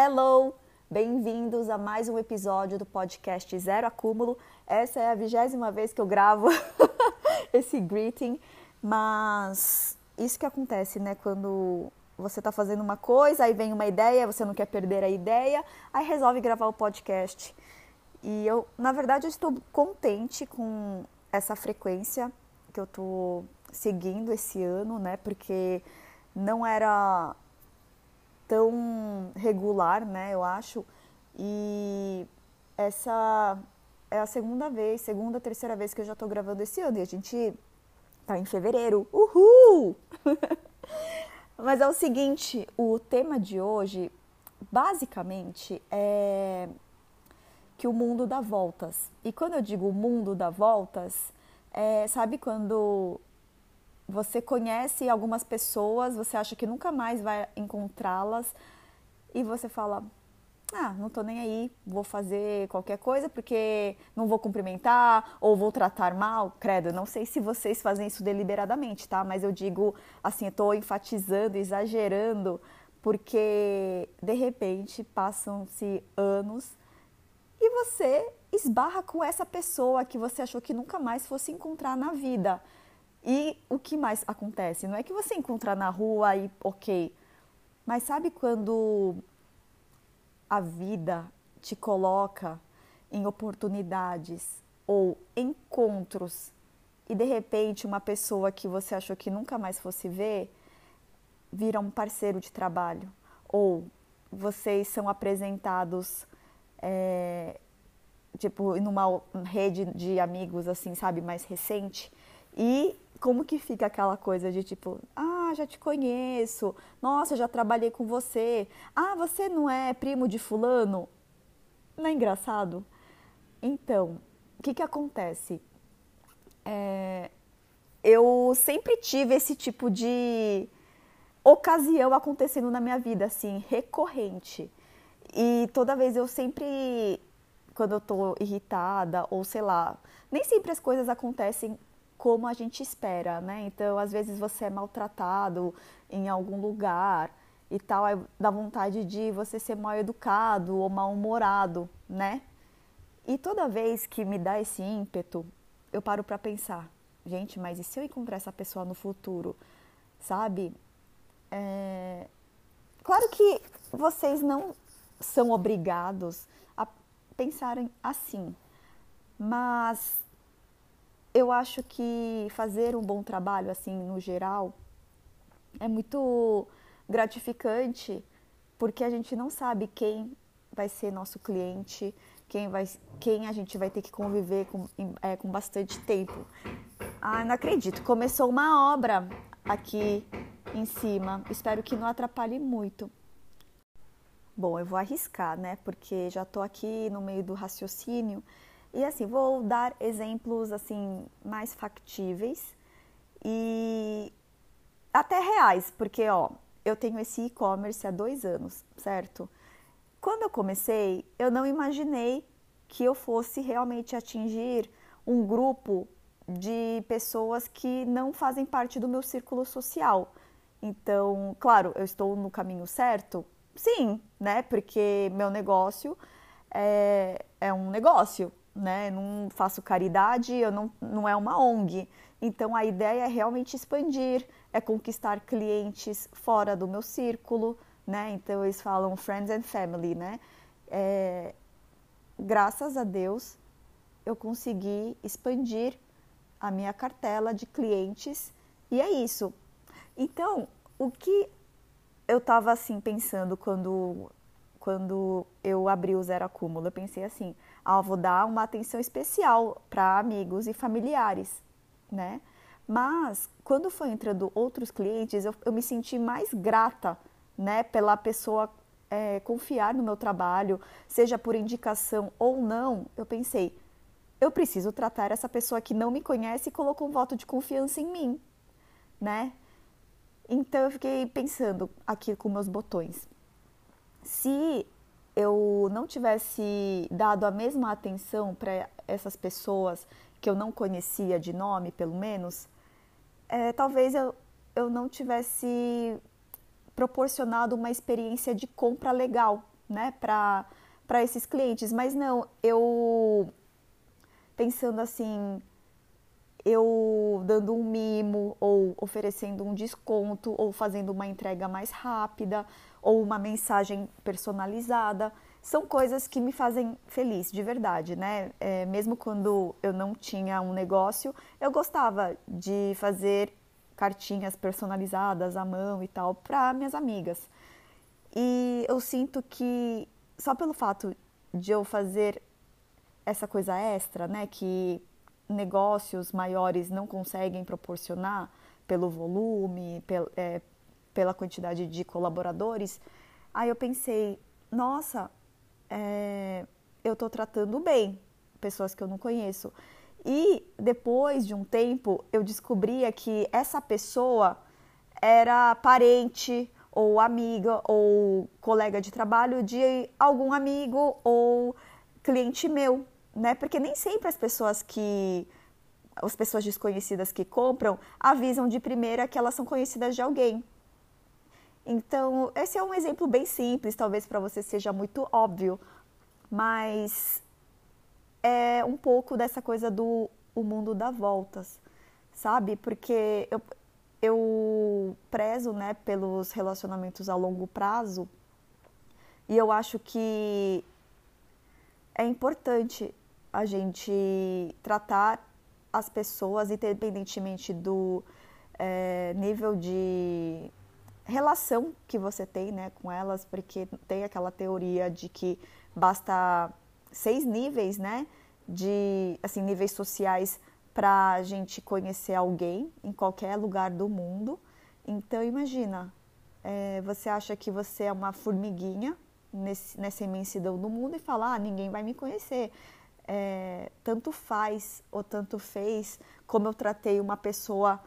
Hello! Bem-vindos a mais um episódio do podcast Zero Acúmulo. Essa é a vigésima vez que eu gravo esse greeting, mas isso que acontece, né? Quando você está fazendo uma coisa, aí vem uma ideia, você não quer perder a ideia, aí resolve gravar o podcast. E eu, na verdade, eu estou contente com essa frequência que eu estou seguindo esse ano, né? Porque não era tão regular, né? Eu acho. E essa é a segunda vez, segunda, terceira vez que eu já estou gravando esse ano. E a gente tá em fevereiro. Uhul! Mas é o seguinte, o tema de hoje, basicamente, é que o mundo dá voltas. E quando eu digo o mundo dá voltas, é, sabe quando você conhece algumas pessoas, você acha que nunca mais vai encontrá-las e você fala: "Ah, não tô nem aí, vou fazer qualquer coisa porque não vou cumprimentar ou vou tratar mal". Credo, não sei se vocês fazem isso deliberadamente, tá? Mas eu digo assim, eu tô enfatizando, exagerando, porque de repente passam-se anos e você esbarra com essa pessoa que você achou que nunca mais fosse encontrar na vida. E o que mais acontece? Não é que você encontra na rua e ok, mas sabe quando a vida te coloca em oportunidades ou encontros e de repente uma pessoa que você achou que nunca mais fosse ver vira um parceiro de trabalho ou vocês são apresentados é, tipo numa rede de amigos assim sabe mais recente e como que fica aquela coisa de tipo, ah, já te conheço, nossa, já trabalhei com você, ah, você não é primo de fulano? Não é engraçado? Então, o que que acontece? É, eu sempre tive esse tipo de ocasião acontecendo na minha vida, assim, recorrente. E toda vez eu sempre, quando eu tô irritada, ou sei lá, nem sempre as coisas acontecem como a gente espera, né? Então, às vezes você é maltratado em algum lugar e tal, aí dá vontade de você ser mal educado ou mal-humorado, né? E toda vez que me dá esse ímpeto, eu paro para pensar, gente, mas e se eu encontrar essa pessoa no futuro, sabe? É... Claro que vocês não são obrigados a pensarem assim, mas eu acho que fazer um bom trabalho, assim, no geral, é muito gratificante, porque a gente não sabe quem vai ser nosso cliente, quem, vai, quem a gente vai ter que conviver com, é, com bastante tempo. Ah, não acredito, começou uma obra aqui em cima, espero que não atrapalhe muito. Bom, eu vou arriscar, né? Porque já estou aqui no meio do raciocínio e assim, vou dar exemplos assim mais factíveis e até reais, porque ó, eu tenho esse e-commerce há dois anos, certo? Quando eu comecei, eu não imaginei que eu fosse realmente atingir um grupo de pessoas que não fazem parte do meu círculo social. Então, claro, eu estou no caminho certo? Sim, né? Porque meu negócio é, é um negócio, né? Não faço caridade, eu não, não é uma ONG. Então a ideia é realmente expandir, é conquistar clientes fora do meu círculo, né? Então eles falam friends and family, né? É, graças a Deus eu consegui expandir a minha cartela de clientes e é isso. Então o que eu estava assim pensando quando quando eu abri o zero acúmulo, eu pensei assim, ah, vou dar uma atenção especial para amigos e familiares, né? Mas quando foi entrando outros clientes, eu, eu me senti mais grata, né, pela pessoa é, confiar no meu trabalho, seja por indicação ou não. Eu pensei, eu preciso tratar essa pessoa que não me conhece e colocou um voto de confiança em mim, né? Então eu fiquei pensando aqui com meus botões. Se eu não tivesse dado a mesma atenção para essas pessoas que eu não conhecia de nome, pelo menos, é, talvez eu, eu não tivesse proporcionado uma experiência de compra legal né, para esses clientes. Mas não, eu pensando assim, eu dando um mimo ou oferecendo um desconto ou fazendo uma entrega mais rápida ou uma mensagem personalizada são coisas que me fazem feliz de verdade, né? É, mesmo quando eu não tinha um negócio, eu gostava de fazer cartinhas personalizadas à mão e tal para minhas amigas. E eu sinto que só pelo fato de eu fazer essa coisa extra, né, que negócios maiores não conseguem proporcionar pelo volume, pel, é, pela quantidade de colaboradores, aí eu pensei, nossa, é, eu estou tratando bem pessoas que eu não conheço. E depois de um tempo, eu descobria que essa pessoa era parente ou amiga ou colega de trabalho de algum amigo ou cliente meu, né? Porque nem sempre as pessoas que as pessoas desconhecidas que compram avisam de primeira que elas são conhecidas de alguém. Então, esse é um exemplo bem simples, talvez para você seja muito óbvio, mas é um pouco dessa coisa do o mundo dá voltas, sabe? Porque eu, eu prezo, né, pelos relacionamentos a longo prazo e eu acho que é importante a gente tratar as pessoas, independentemente do é, nível de relação que você tem né, com elas, porque tem aquela teoria de que basta seis níveis, né, de assim níveis sociais para a gente conhecer alguém em qualquer lugar do mundo. Então imagina, é, você acha que você é uma formiguinha nesse, nessa imensidão do mundo e fala, ah, ninguém vai me conhecer. É, tanto faz ou tanto fez como eu tratei uma pessoa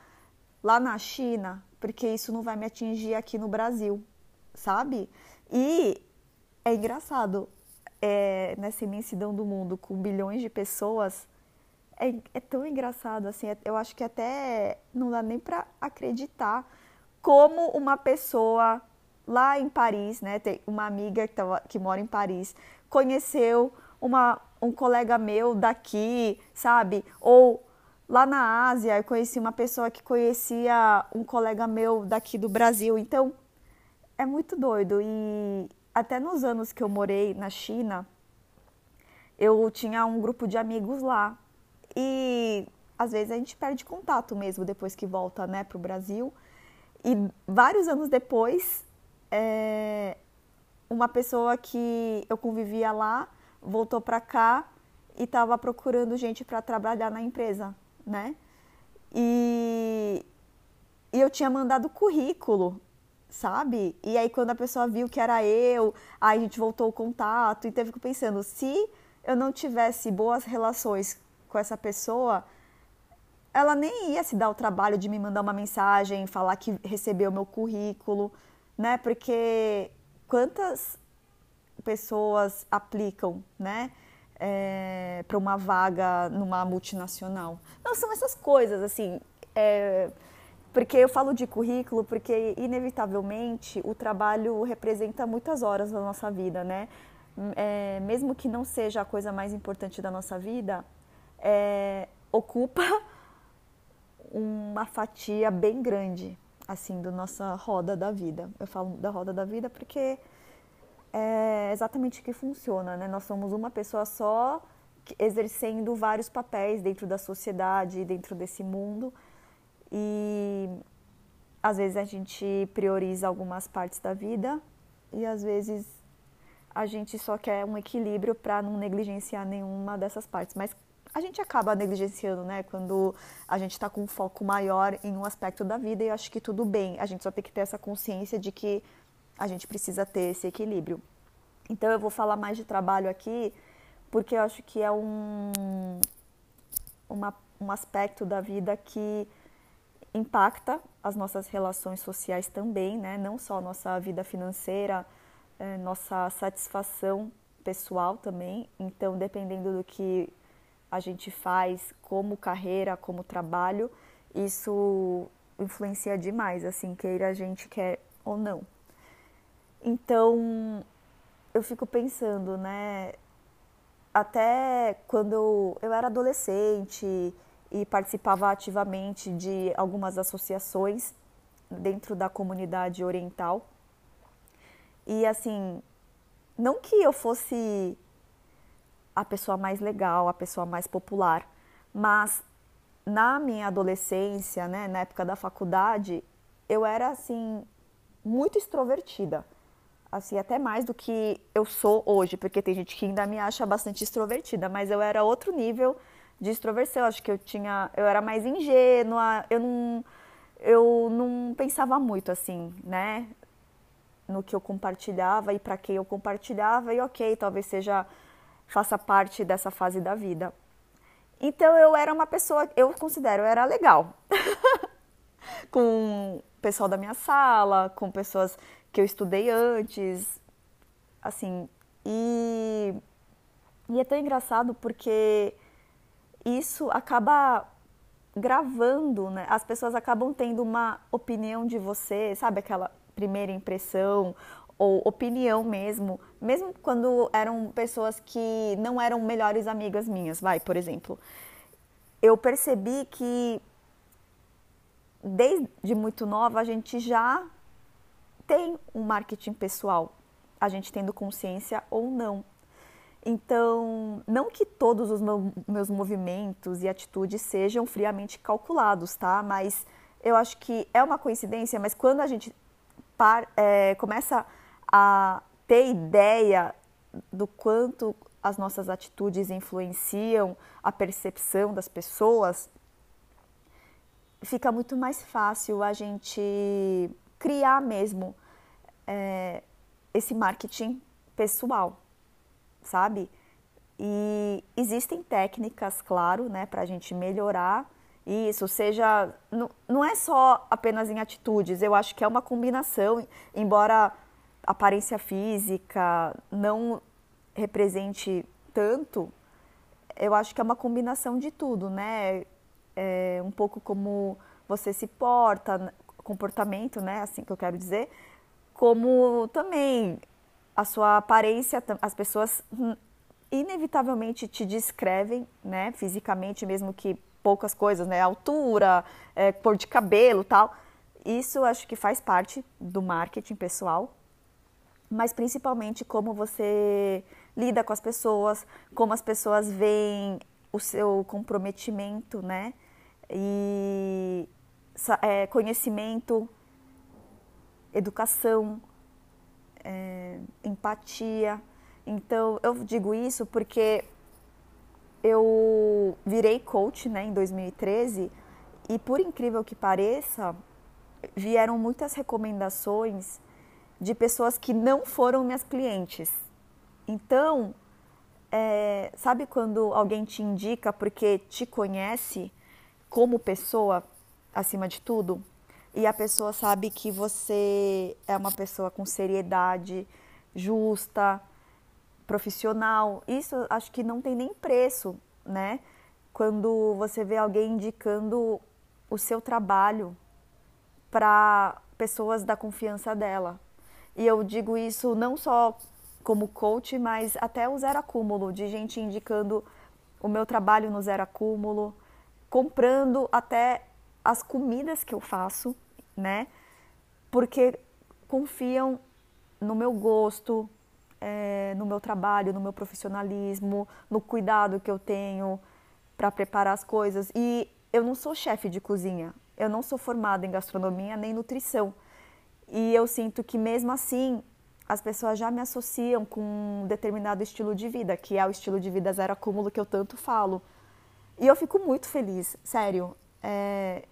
lá na China, porque isso não vai me atingir aqui no Brasil, sabe? E é engraçado, é, nessa imensidão do mundo, com bilhões de pessoas, é, é tão engraçado, assim, é, eu acho que até não dá nem para acreditar como uma pessoa lá em Paris, né, tem uma amiga que, tava, que mora em Paris, conheceu uma, um colega meu daqui, sabe? Ou Lá na Ásia, eu conheci uma pessoa que conhecia um colega meu daqui do Brasil. Então, é muito doido. E até nos anos que eu morei na China, eu tinha um grupo de amigos lá. E às vezes a gente perde contato mesmo depois que volta né, para o Brasil. E vários anos depois, é, uma pessoa que eu convivia lá voltou para cá e estava procurando gente para trabalhar na empresa né? E, e eu tinha mandado currículo, sabe? E aí quando a pessoa viu que era eu, aí a gente voltou o contato e teve que pensando, se eu não tivesse boas relações com essa pessoa, ela nem ia se dar o trabalho de me mandar uma mensagem, falar que recebeu meu currículo, né? Porque quantas pessoas aplicam, né? É, para uma vaga numa multinacional. Não, são essas coisas, assim. É, porque eu falo de currículo porque, inevitavelmente, o trabalho representa muitas horas da nossa vida, né? É, mesmo que não seja a coisa mais importante da nossa vida, é, ocupa uma fatia bem grande, assim, da nossa roda da vida. Eu falo da roda da vida porque é exatamente o que funciona, né? Nós somos uma pessoa só exercendo vários papéis dentro da sociedade, dentro desse mundo. E às vezes a gente prioriza algumas partes da vida e às vezes a gente só quer um equilíbrio para não negligenciar nenhuma dessas partes. Mas a gente acaba negligenciando, né? Quando a gente está com um foco maior em um aspecto da vida e eu acho que tudo bem. A gente só tem que ter essa consciência de que a gente precisa ter esse equilíbrio. Então eu vou falar mais de trabalho aqui, porque eu acho que é um, uma, um aspecto da vida que impacta as nossas relações sociais também, né? não só a nossa vida financeira, é, nossa satisfação pessoal também. Então, dependendo do que a gente faz como carreira, como trabalho, isso influencia demais, assim, queira a gente quer ou não. Então, eu fico pensando, né? Até quando eu, eu era adolescente e participava ativamente de algumas associações dentro da comunidade oriental. E assim, não que eu fosse a pessoa mais legal, a pessoa mais popular, mas na minha adolescência, né, na época da faculdade, eu era assim muito extrovertida. Assim, até mais do que eu sou hoje, porque tem gente que ainda me acha bastante extrovertida, mas eu era outro nível de extroversão. Acho que eu tinha, eu era mais ingênua, eu não eu não pensava muito assim, né? No que eu compartilhava e para quem eu compartilhava, e ok, talvez seja, faça parte dessa fase da vida. Então eu era uma pessoa, eu considero, eu era legal. com o pessoal da minha sala, com pessoas que eu estudei antes, assim. E, e é tão engraçado porque isso acaba gravando, né? As pessoas acabam tendo uma opinião de você, sabe aquela primeira impressão ou opinião mesmo, mesmo quando eram pessoas que não eram melhores amigas minhas, vai, por exemplo. Eu percebi que desde muito nova a gente já tem um marketing pessoal, a gente tendo consciência ou não. Então, não que todos os meus movimentos e atitudes sejam friamente calculados, tá? Mas eu acho que é uma coincidência, mas quando a gente par, é, começa a ter ideia do quanto as nossas atitudes influenciam a percepção das pessoas, fica muito mais fácil a gente criar mesmo é, esse marketing pessoal sabe? E existem técnicas, claro, né, para a gente melhorar isso, seja. Não, é só apenas em atitudes, eu acho que é uma combinação, embora aparência física não represente tanto, eu acho que é uma combinação de tudo, né? É um pouco como você se porta, comportamento, né? Assim que eu quero dizer, como também a sua aparência, as pessoas hum, inevitavelmente te descrevem, né, fisicamente, mesmo que poucas coisas, né, altura, é, cor de cabelo, tal. Isso acho que faz parte do marketing pessoal, mas principalmente como você lida com as pessoas, como as pessoas veem o seu comprometimento, né, e é, conhecimento, educação, é, empatia. Então, eu digo isso porque eu virei coach né, em 2013 e, por incrível que pareça, vieram muitas recomendações de pessoas que não foram minhas clientes. Então, é, sabe quando alguém te indica porque te conhece como pessoa acima de tudo? E a pessoa sabe que você é uma pessoa com seriedade, justa, profissional. Isso acho que não tem nem preço, né? Quando você vê alguém indicando o seu trabalho para pessoas da confiança dela. E eu digo isso não só como coach, mas até o zero acúmulo, de gente indicando o meu trabalho no zero acúmulo, comprando até as comidas que eu faço, né? Porque confiam no meu gosto, é, no meu trabalho, no meu profissionalismo, no cuidado que eu tenho para preparar as coisas. E eu não sou chefe de cozinha, eu não sou formada em gastronomia nem nutrição. E eu sinto que mesmo assim as pessoas já me associam com um determinado estilo de vida, que é o estilo de vida zero acúmulo que eu tanto falo. E eu fico muito feliz, sério. É,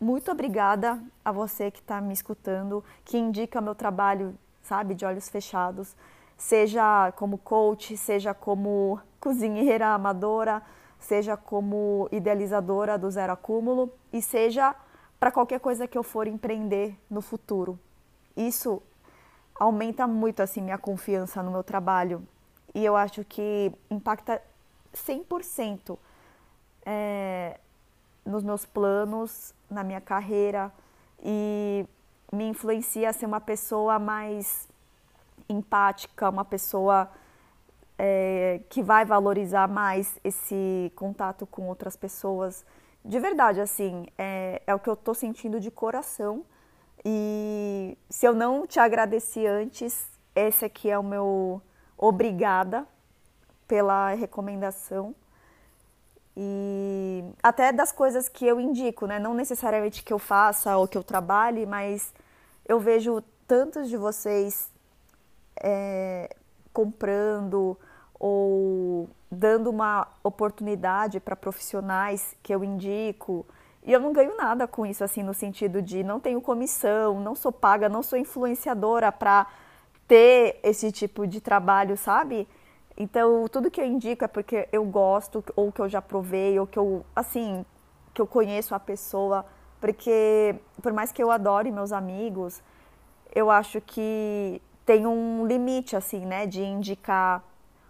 muito obrigada a você que está me escutando, que indica meu trabalho, sabe, de olhos fechados, seja como coach, seja como cozinheira amadora, seja como idealizadora do Zero Acúmulo e seja para qualquer coisa que eu for empreender no futuro. Isso aumenta muito assim minha confiança no meu trabalho e eu acho que impacta 100% é, nos meus planos, na minha carreira e me influencia a ser uma pessoa mais empática, uma pessoa é, que vai valorizar mais esse contato com outras pessoas. De verdade, assim, é, é o que eu estou sentindo de coração. E se eu não te agradeci antes, esse aqui é o meu obrigada pela recomendação. E até das coisas que eu indico, né? Não necessariamente que eu faça ou que eu trabalhe, mas eu vejo tantos de vocês é, comprando ou dando uma oportunidade para profissionais que eu indico. E eu não ganho nada com isso, assim, no sentido de não tenho comissão, não sou paga, não sou influenciadora para ter esse tipo de trabalho, sabe? Então, tudo que eu indico é porque eu gosto, ou que eu já provei, ou que eu, assim, que eu conheço a pessoa. Porque, por mais que eu adore meus amigos, eu acho que tem um limite, assim, né, de indicar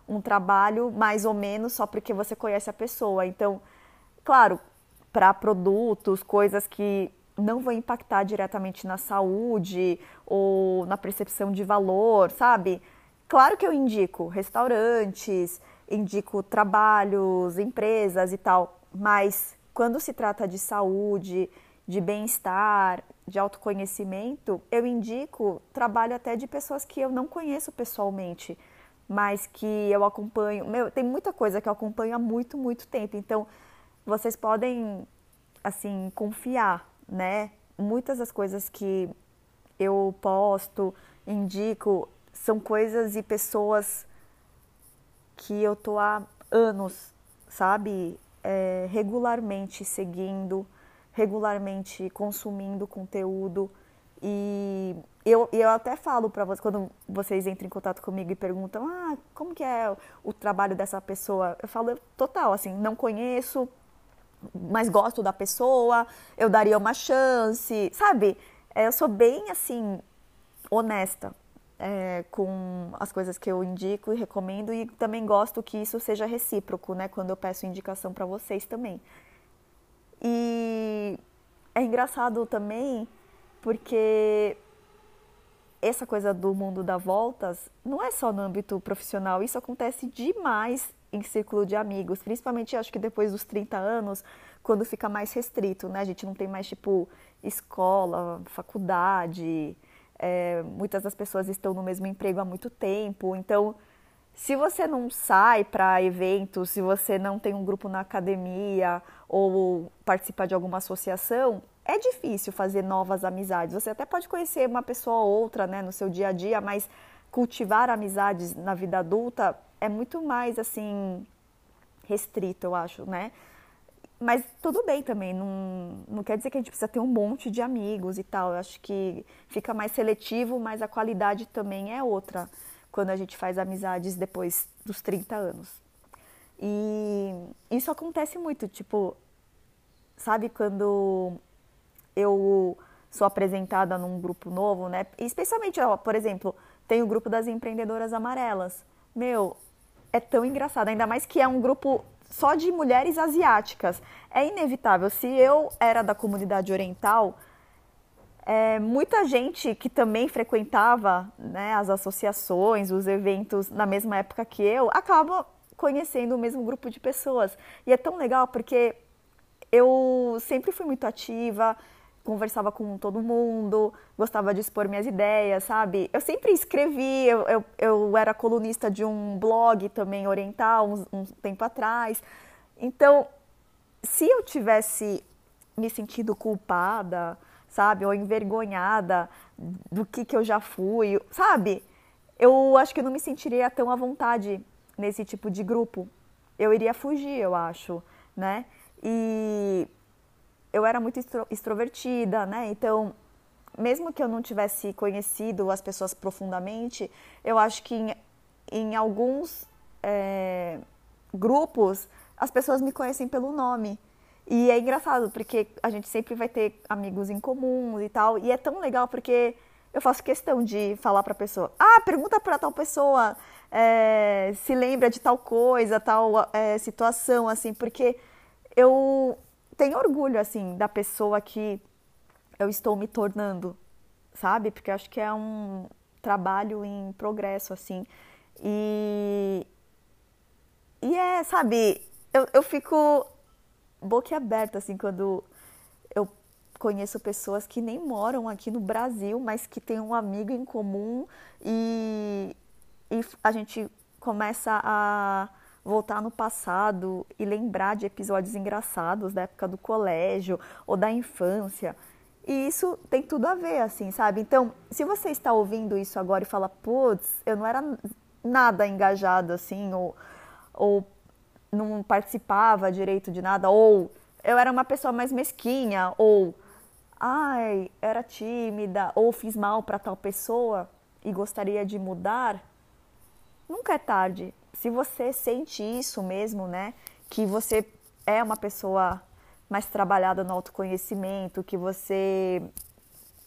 um trabalho mais ou menos só porque você conhece a pessoa. Então, claro, para produtos, coisas que não vão impactar diretamente na saúde ou na percepção de valor, sabe? Claro que eu indico restaurantes, indico trabalhos, empresas e tal, mas quando se trata de saúde, de bem-estar, de autoconhecimento, eu indico trabalho até de pessoas que eu não conheço pessoalmente, mas que eu acompanho. Meu, tem muita coisa que eu acompanho há muito, muito tempo. Então, vocês podem, assim, confiar, né? Muitas das coisas que eu posto, indico, são coisas e pessoas que eu tô há anos, sabe? É, regularmente seguindo regularmente consumindo conteúdo e eu, eu até falo para vocês, quando vocês entram em contato comigo e perguntam, ah, como que é o trabalho dessa pessoa? Eu falo total, assim, não conheço, mas gosto da pessoa, eu daria uma chance, sabe? É, eu sou bem, assim, honesta é, com as coisas que eu indico e recomendo e também gosto que isso seja recíproco, né? Quando eu peço indicação para vocês também. E é engraçado também porque essa coisa do mundo dá voltas não é só no âmbito profissional, isso acontece demais em círculo de amigos, principalmente acho que depois dos 30 anos, quando fica mais restrito, né? A gente não tem mais tipo escola, faculdade, é, muitas das pessoas estão no mesmo emprego há muito tempo, então se você não sai para eventos, se você não tem um grupo na academia ou participar de alguma associação, é difícil fazer novas amizades. Você até pode conhecer uma pessoa ou outra né, no seu dia a dia, mas cultivar amizades na vida adulta é muito mais assim restrito, eu acho, né? Mas tudo bem também, não, não quer dizer que a gente precisa ter um monte de amigos e tal. Eu acho que fica mais seletivo, mas a qualidade também é outra quando a gente faz amizades depois dos 30 anos. E isso acontece muito, tipo, sabe quando eu sou apresentada num grupo novo, né? Especialmente, ó, por exemplo, tem o grupo das empreendedoras amarelas. Meu, é tão engraçado, ainda mais que é um grupo só de mulheres asiáticas. É inevitável. Se eu era da comunidade oriental, é, muita gente que também frequentava né, as associações, os eventos na mesma época que eu, acaba conhecendo o mesmo grupo de pessoas. E é tão legal porque eu sempre fui muito ativa, conversava com todo mundo, gostava de expor minhas ideias, sabe? Eu sempre escrevi, eu, eu, eu era colunista de um blog também oriental, um, um tempo atrás. Então, se eu tivesse me sentido culpada, sabe? Ou envergonhada do que, que eu já fui, sabe? Eu acho que eu não me sentiria tão à vontade nesse tipo de grupo. Eu iria fugir, eu acho, né? E eu era muito extrovertida, né? Então, mesmo que eu não tivesse conhecido as pessoas profundamente, eu acho que em, em alguns é, grupos as pessoas me conhecem pelo nome. E é engraçado, porque a gente sempre vai ter amigos em comum e tal. E é tão legal porque eu faço questão de falar para a pessoa: ah, pergunta para tal pessoa é, se lembra de tal coisa, tal é, situação, assim, porque eu tenho orgulho, assim, da pessoa que eu estou me tornando, sabe? Porque acho que é um, trabalho em progresso, assim. E, e é, sabe, eu, eu fico boquiaberta, assim, quando eu conheço pessoas que nem moram aqui no Brasil, mas que têm um amigo em comum e, e a gente começa a voltar no passado e lembrar de episódios engraçados da época do colégio ou da infância. E isso tem tudo a ver, assim, sabe? Então, se você está ouvindo isso agora e fala, putz, eu não era nada engajado, assim, ou, ou não participava direito de nada, ou eu era uma pessoa mais mesquinha, ou ai, era tímida, ou fiz mal para tal pessoa e gostaria de mudar, nunca é tarde. Se você sente isso mesmo, né, que você é uma pessoa mais trabalhada no autoconhecimento, que você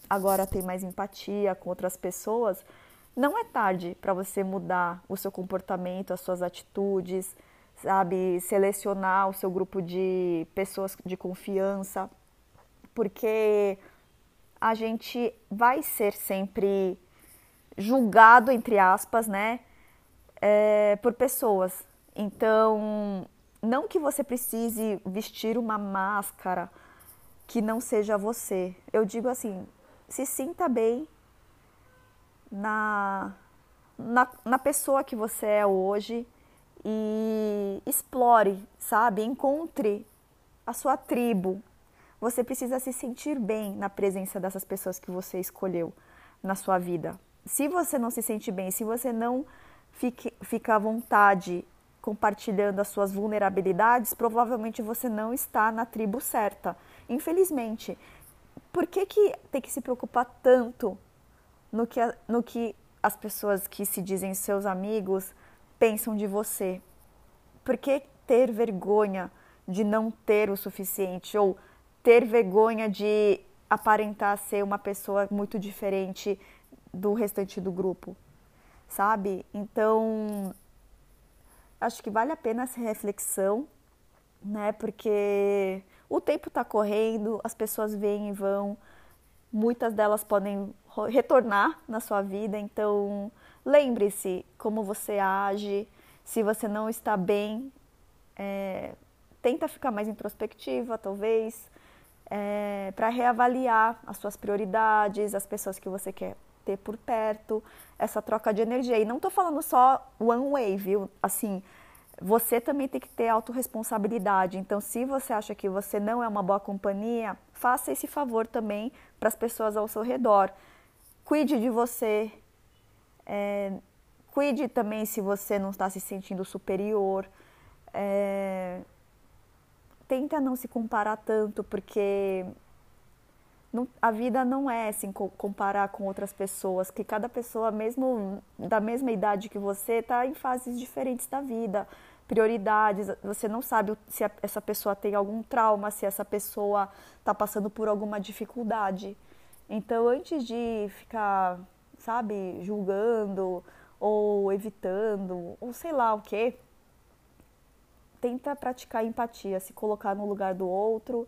agora tem mais empatia com outras pessoas, não é tarde para você mudar o seu comportamento, as suas atitudes, sabe, selecionar o seu grupo de pessoas de confiança, porque a gente vai ser sempre julgado, entre aspas, né, é, por pessoas. Então, não que você precise vestir uma máscara que não seja você. Eu digo assim, se sinta bem na, na, na pessoa que você é hoje e explore, sabe? Encontre a sua tribo. Você precisa se sentir bem na presença dessas pessoas que você escolheu na sua vida. Se você não se sente bem, se você não fique, fica à vontade compartilhando as suas vulnerabilidades, provavelmente você não está na tribo certa. Infelizmente. Por que, que tem que se preocupar tanto no que, no que as pessoas que se dizem seus amigos pensam de você? Por que ter vergonha de não ter o suficiente ou ter vergonha de aparentar ser uma pessoa muito diferente do restante do grupo? Sabe? Então, acho que vale a pena essa reflexão, né? Porque o tempo está correndo, as pessoas vêm e vão, muitas delas podem retornar na sua vida, então lembre-se como você age. Se você não está bem, é, tenta ficar mais introspectiva, talvez, é, para reavaliar as suas prioridades, as pessoas que você quer ter por perto, essa troca de energia. E não estou falando só one way, viu? Assim, você também tem que ter autorresponsabilidade. Então, se você acha que você não é uma boa companhia, faça esse favor também para as pessoas ao seu redor. Cuide de você. É, cuide também se você não está se sentindo superior. É, tenta não se comparar tanto, porque não, a vida não é assim comparar com outras pessoas, que cada pessoa, mesmo da mesma idade que você, está em fases diferentes da vida, prioridades. Você não sabe se a, essa pessoa tem algum trauma, se essa pessoa está passando por alguma dificuldade. Então, antes de ficar, sabe, julgando ou evitando, ou sei lá o que, tenta praticar empatia, se colocar no lugar do outro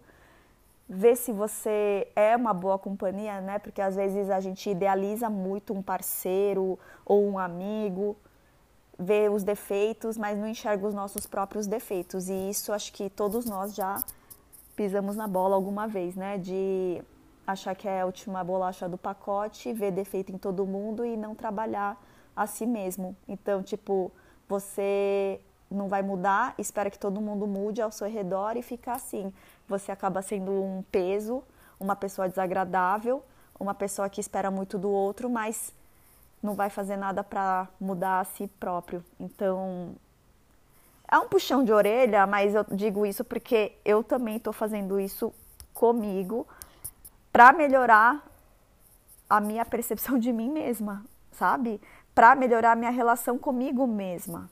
ver se você é uma boa companhia, né? Porque às vezes a gente idealiza muito um parceiro ou um amigo, vê os defeitos, mas não enxerga os nossos próprios defeitos. E isso acho que todos nós já pisamos na bola alguma vez, né? De achar que é a última bolacha do pacote, ver defeito em todo mundo e não trabalhar a si mesmo. Então, tipo, você não vai mudar, espera que todo mundo mude ao seu redor e fica assim você acaba sendo um peso, uma pessoa desagradável, uma pessoa que espera muito do outro, mas não vai fazer nada para mudar a si próprio. Então, é um puxão de orelha, mas eu digo isso porque eu também estou fazendo isso comigo para melhorar a minha percepção de mim mesma, sabe? Para melhorar a minha relação comigo mesma.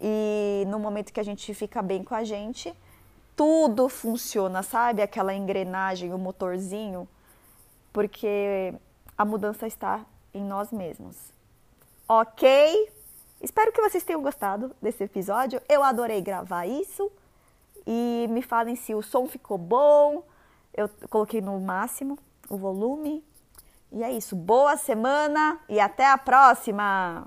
E no momento que a gente fica bem com a gente, tudo funciona, sabe? Aquela engrenagem, o motorzinho, porque a mudança está em nós mesmos. Ok? Espero que vocês tenham gostado desse episódio. Eu adorei gravar isso. E me falem se o som ficou bom. Eu coloquei no máximo o volume. E é isso. Boa semana e até a próxima!